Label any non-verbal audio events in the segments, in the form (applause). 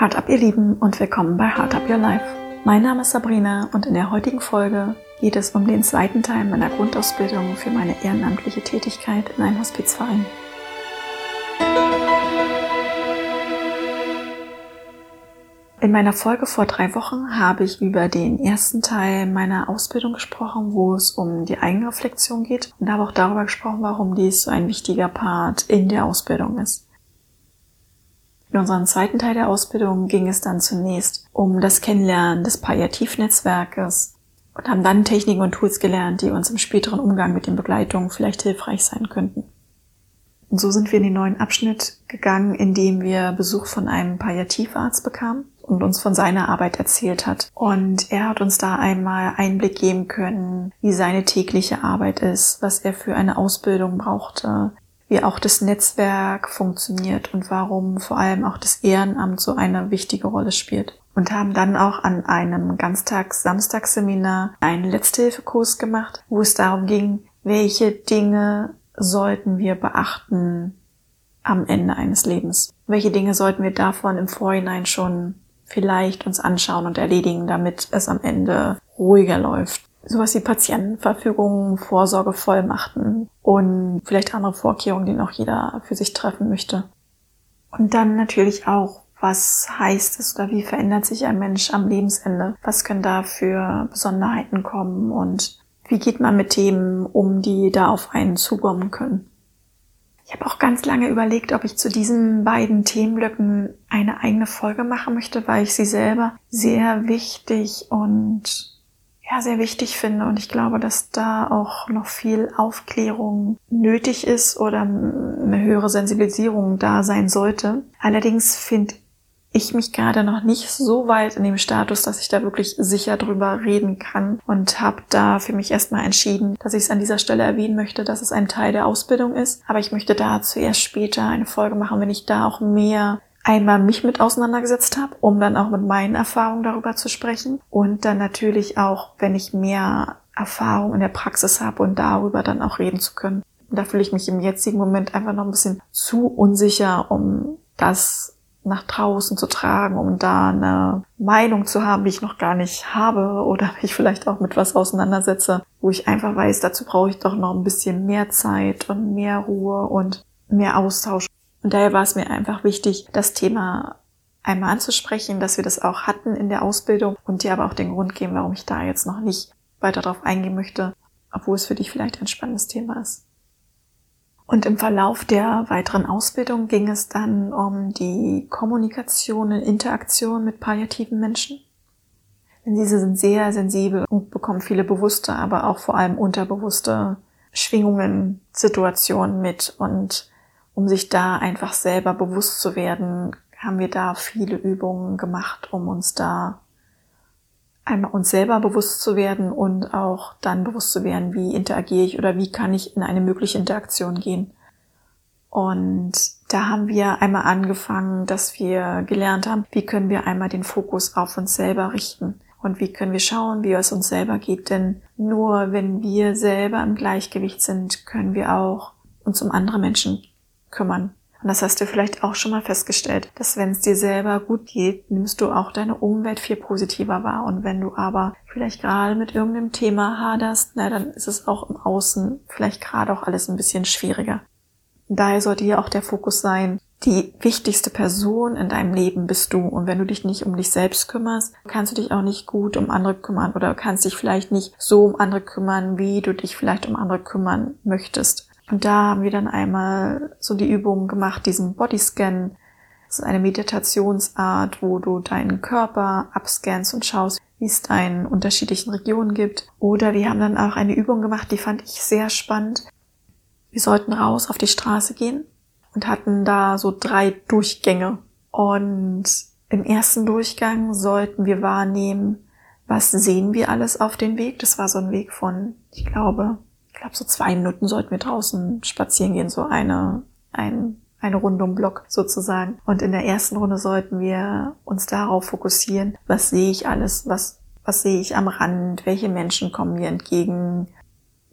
Hard Up ihr Lieben und willkommen bei Hard Up Your Life. Mein Name ist Sabrina und in der heutigen Folge geht es um den zweiten Teil meiner Grundausbildung für meine ehrenamtliche Tätigkeit in einem Hospizverein. In meiner Folge vor drei Wochen habe ich über den ersten Teil meiner Ausbildung gesprochen, wo es um die Eigenreflexion geht und habe auch darüber gesprochen, warum dies so ein wichtiger Part in der Ausbildung ist. In unserem zweiten Teil der Ausbildung ging es dann zunächst um das Kennenlernen des Palliativnetzwerkes und haben dann Techniken und Tools gelernt, die uns im späteren Umgang mit den Begleitungen vielleicht hilfreich sein könnten. Und so sind wir in den neuen Abschnitt gegangen, in dem wir Besuch von einem Palliativarzt bekamen und uns von seiner Arbeit erzählt hat. Und er hat uns da einmal Einblick geben können, wie seine tägliche Arbeit ist, was er für eine Ausbildung brauchte, wie auch das Netzwerk funktioniert und warum vor allem auch das Ehrenamt so eine wichtige Rolle spielt. Und haben dann auch an einem Ganztags-Samstagsseminar einen Letzthilfekurs gemacht, wo es darum ging, welche Dinge sollten wir beachten am Ende eines Lebens? Welche Dinge sollten wir davon im Vorhinein schon vielleicht uns anschauen und erledigen, damit es am Ende ruhiger läuft? Sowas wie Patientenverfügungen, Vorsorgevollmachten und vielleicht andere Vorkehrungen, die noch jeder für sich treffen möchte. Und dann natürlich auch, was heißt es oder wie verändert sich ein Mensch am Lebensende? Was können da für Besonderheiten kommen und wie geht man mit Themen um, die da auf einen zukommen können? Ich habe auch ganz lange überlegt, ob ich zu diesen beiden Themenblöcken eine eigene Folge machen möchte, weil ich sie selber sehr wichtig und ja, sehr wichtig finde. Und ich glaube, dass da auch noch viel Aufklärung nötig ist oder eine höhere Sensibilisierung da sein sollte. Allerdings finde ich mich gerade noch nicht so weit in dem Status, dass ich da wirklich sicher drüber reden kann und habe da für mich erstmal entschieden, dass ich es an dieser Stelle erwähnen möchte, dass es ein Teil der Ausbildung ist. Aber ich möchte da zuerst später eine Folge machen, wenn ich da auch mehr einmal mich mit auseinandergesetzt habe, um dann auch mit meinen Erfahrungen darüber zu sprechen und dann natürlich auch, wenn ich mehr Erfahrung in der Praxis habe und darüber dann auch reden zu können. Da fühle ich mich im jetzigen Moment einfach noch ein bisschen zu unsicher, um das nach draußen zu tragen, um da eine Meinung zu haben, die ich noch gar nicht habe oder (laughs) mich vielleicht auch mit was auseinandersetze, wo ich einfach weiß, dazu brauche ich doch noch ein bisschen mehr Zeit und mehr Ruhe und mehr Austausch. Und daher war es mir einfach wichtig, das Thema einmal anzusprechen, dass wir das auch hatten in der Ausbildung und dir aber auch den Grund geben, warum ich da jetzt noch nicht weiter drauf eingehen möchte, obwohl es für dich vielleicht ein spannendes Thema ist. Und im Verlauf der weiteren Ausbildung ging es dann um die Kommunikation und Interaktion mit palliativen Menschen. Denn diese sind sehr sensibel und bekommen viele bewusste, aber auch vor allem unterbewusste Schwingungen, Situationen mit und um sich da einfach selber bewusst zu werden, haben wir da viele Übungen gemacht, um uns da einmal uns selber bewusst zu werden und auch dann bewusst zu werden, wie interagiere ich oder wie kann ich in eine mögliche Interaktion gehen. Und da haben wir einmal angefangen, dass wir gelernt haben, wie können wir einmal den Fokus auf uns selber richten und wie können wir schauen, wie es uns selber geht. Denn nur wenn wir selber im Gleichgewicht sind, können wir auch uns um andere Menschen kümmern. Und das hast du vielleicht auch schon mal festgestellt, dass wenn es dir selber gut geht, nimmst du auch deine Umwelt viel positiver wahr. Und wenn du aber vielleicht gerade mit irgendeinem Thema haderst, na, dann ist es auch im Außen vielleicht gerade auch alles ein bisschen schwieriger. daher sollte hier auch der Fokus sein, die wichtigste Person in deinem Leben bist du. Und wenn du dich nicht um dich selbst kümmerst, kannst du dich auch nicht gut um andere kümmern oder kannst dich vielleicht nicht so um andere kümmern, wie du dich vielleicht um andere kümmern möchtest. Und da haben wir dann einmal so die Übung gemacht, diesen Bodyscan. Das ist eine Meditationsart, wo du deinen Körper abscannst und schaust, wie es da in unterschiedlichen Regionen gibt. Oder wir haben dann auch eine Übung gemacht, die fand ich sehr spannend. Wir sollten raus auf die Straße gehen und hatten da so drei Durchgänge. Und im ersten Durchgang sollten wir wahrnehmen, was sehen wir alles auf dem Weg. Das war so ein Weg von, ich glaube, glaube, so zwei Minuten sollten wir draußen spazieren gehen, so eine, ein, eine Runde um Block sozusagen. Und in der ersten Runde sollten wir uns darauf fokussieren, was sehe ich alles, was, was sehe ich am Rand, welche Menschen kommen mir entgegen,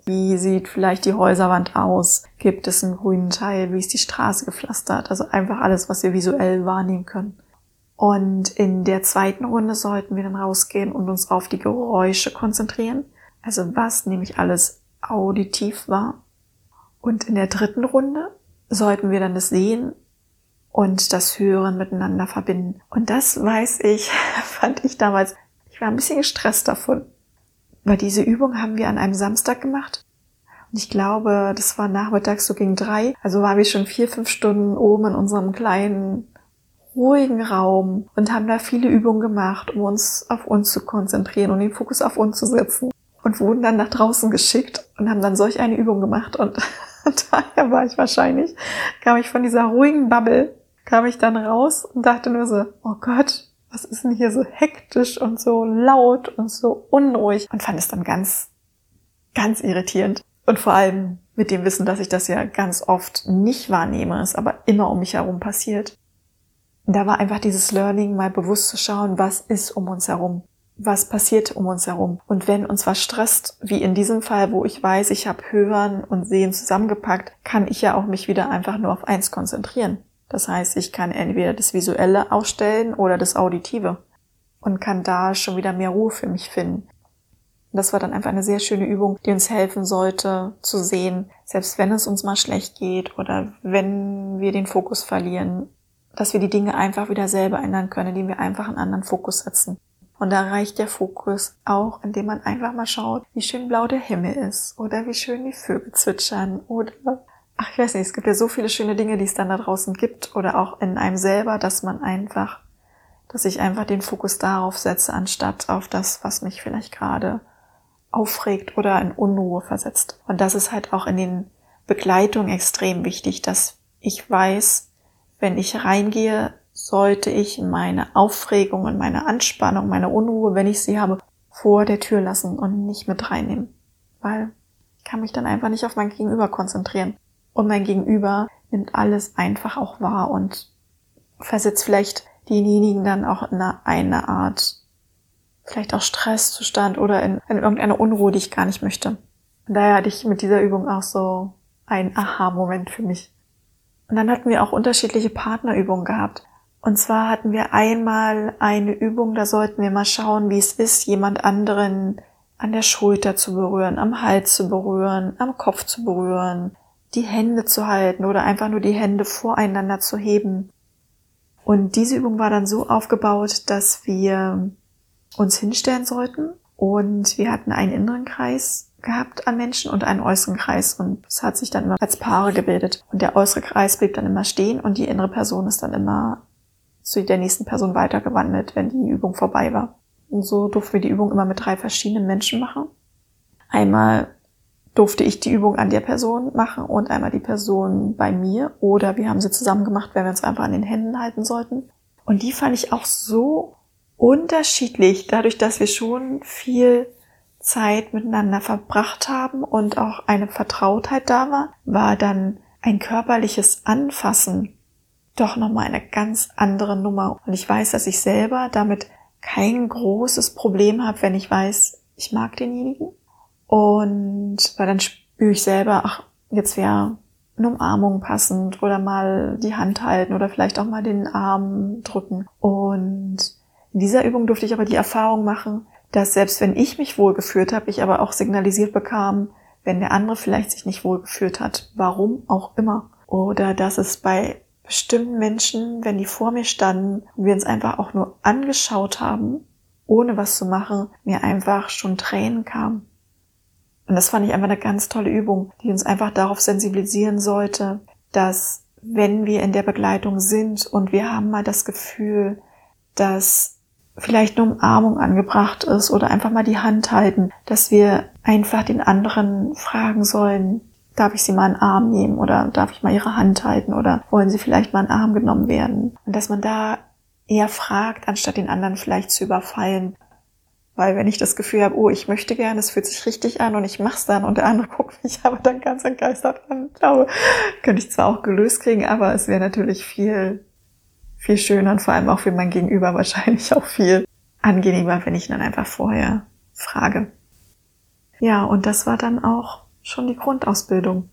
wie sieht vielleicht die Häuserwand aus, gibt es einen grünen Teil, wie ist die Straße gepflastert, also einfach alles, was wir visuell wahrnehmen können. Und in der zweiten Runde sollten wir dann rausgehen und uns auf die Geräusche konzentrieren. Also was nämlich alles auditiv war. Und in der dritten Runde sollten wir dann das Sehen und das Hören miteinander verbinden. Und das weiß ich, (laughs) fand ich damals, ich war ein bisschen gestresst davon. Weil diese Übung haben wir an einem Samstag gemacht. Und ich glaube, das war nachmittags so gegen drei. Also waren wir schon vier, fünf Stunden oben in unserem kleinen ruhigen Raum und haben da viele Übungen gemacht, um uns auf uns zu konzentrieren und den Fokus auf uns zu setzen. Und wurden dann nach draußen geschickt und haben dann solch eine Übung gemacht. Und (laughs) daher war ich wahrscheinlich, kam ich von dieser ruhigen Bubble, kam ich dann raus und dachte nur so, oh Gott, was ist denn hier so hektisch und so laut und so unruhig? Und fand es dann ganz, ganz irritierend. Und vor allem mit dem Wissen, dass ich das ja ganz oft nicht wahrnehme, es aber immer um mich herum passiert da war einfach dieses Learning, mal bewusst zu schauen, was ist um uns herum. Was passiert um uns herum? Und wenn uns was stresst, wie in diesem Fall, wo ich weiß, ich habe Hören und Sehen zusammengepackt, kann ich ja auch mich wieder einfach nur auf eins konzentrieren. Das heißt, ich kann entweder das Visuelle ausstellen oder das Auditive und kann da schon wieder mehr Ruhe für mich finden. Das war dann einfach eine sehr schöne Übung, die uns helfen sollte zu sehen, selbst wenn es uns mal schlecht geht oder wenn wir den Fokus verlieren, dass wir die Dinge einfach wieder selber ändern können, indem wir einfach einen anderen Fokus setzen. Und da reicht der Fokus auch, indem man einfach mal schaut, wie schön blau der Himmel ist oder wie schön die Vögel zwitschern oder ach, ich weiß nicht, es gibt ja so viele schöne Dinge, die es dann da draußen gibt oder auch in einem selber, dass man einfach, dass ich einfach den Fokus darauf setze, anstatt auf das, was mich vielleicht gerade aufregt oder in Unruhe versetzt. Und das ist halt auch in den Begleitungen extrem wichtig, dass ich weiß, wenn ich reingehe, sollte ich meine Aufregung und meine Anspannung, meine Unruhe, wenn ich sie habe, vor der Tür lassen und nicht mit reinnehmen. Weil ich kann mich dann einfach nicht auf mein Gegenüber konzentrieren. Und mein Gegenüber nimmt alles einfach auch wahr und versetzt vielleicht denjenigen dann auch in eine, Art, vielleicht auch Stresszustand oder in, in irgendeine Unruhe, die ich gar nicht möchte. Und daher hatte ich mit dieser Übung auch so ein Aha-Moment für mich. Und dann hatten wir auch unterschiedliche Partnerübungen gehabt. Und zwar hatten wir einmal eine Übung, da sollten wir mal schauen, wie es ist, jemand anderen an der Schulter zu berühren, am Hals zu berühren, am Kopf zu berühren, die Hände zu halten oder einfach nur die Hände voreinander zu heben. Und diese Übung war dann so aufgebaut, dass wir uns hinstellen sollten und wir hatten einen inneren Kreis gehabt an Menschen und einen äußeren Kreis und es hat sich dann immer als Paare gebildet und der äußere Kreis blieb dann immer stehen und die innere Person ist dann immer zu der nächsten Person weitergewandelt, wenn die Übung vorbei war. Und so durften wir die Übung immer mit drei verschiedenen Menschen machen. Einmal durfte ich die Übung an der Person machen und einmal die Person bei mir oder wir haben sie zusammen gemacht, wenn wir uns einfach an den Händen halten sollten. Und die fand ich auch so unterschiedlich, dadurch, dass wir schon viel Zeit miteinander verbracht haben und auch eine Vertrautheit da war, war dann ein körperliches Anfassen doch nochmal eine ganz andere Nummer. Und ich weiß, dass ich selber damit kein großes Problem habe, wenn ich weiß, ich mag denjenigen. Und weil dann spüre ich selber, ach, jetzt wäre eine Umarmung passend oder mal die Hand halten oder vielleicht auch mal den Arm drücken. Und in dieser Übung durfte ich aber die Erfahrung machen, dass selbst wenn ich mich wohlgeführt habe, ich aber auch signalisiert bekam, wenn der andere vielleicht sich nicht wohlgeführt hat, warum auch immer. Oder dass es bei bestimmten Menschen, wenn die vor mir standen und wir uns einfach auch nur angeschaut haben, ohne was zu machen, mir einfach schon Tränen kamen. Und das fand ich einfach eine ganz tolle Übung, die uns einfach darauf sensibilisieren sollte, dass wenn wir in der Begleitung sind und wir haben mal das Gefühl, dass vielleicht eine Umarmung angebracht ist oder einfach mal die Hand halten, dass wir einfach den anderen fragen sollen, darf ich sie mal einen Arm nehmen oder darf ich mal ihre Hand halten oder wollen sie vielleicht mal einen Arm genommen werden? Und dass man da eher fragt, anstatt den anderen vielleicht zu überfallen. Weil wenn ich das Gefühl habe, oh, ich möchte gerne, es fühlt sich richtig an und ich mach's dann und der andere (laughs) guckt mich aber dann ganz entgeistert an. Ich glaube, könnte ich zwar auch gelöst kriegen, aber es wäre natürlich viel viel schöner und vor allem auch für mein Gegenüber wahrscheinlich (laughs) auch viel angenehmer, wenn ich dann einfach vorher frage. Ja, und das war dann auch schon die Grundausbildung.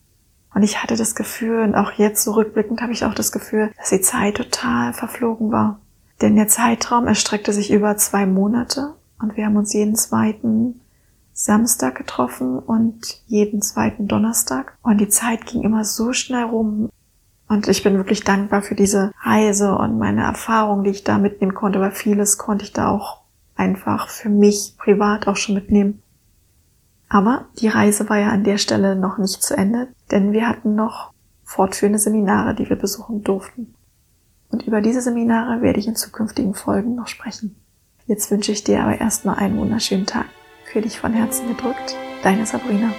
Und ich hatte das Gefühl, und auch jetzt so rückblickend habe ich auch das Gefühl, dass die Zeit total verflogen war. Denn der Zeitraum erstreckte sich über zwei Monate und wir haben uns jeden zweiten Samstag getroffen und jeden zweiten Donnerstag. Und die Zeit ging immer so schnell rum. Und ich bin wirklich dankbar für diese Reise und meine Erfahrungen, die ich da mitnehmen konnte, weil vieles konnte ich da auch einfach für mich privat auch schon mitnehmen. Aber die Reise war ja an der Stelle noch nicht zu Ende, denn wir hatten noch fortführende Seminare, die wir besuchen durften. Und über diese Seminare werde ich in zukünftigen Folgen noch sprechen. Jetzt wünsche ich dir aber erstmal einen wunderschönen Tag. Für dich von Herzen gedrückt, deine Sabrina.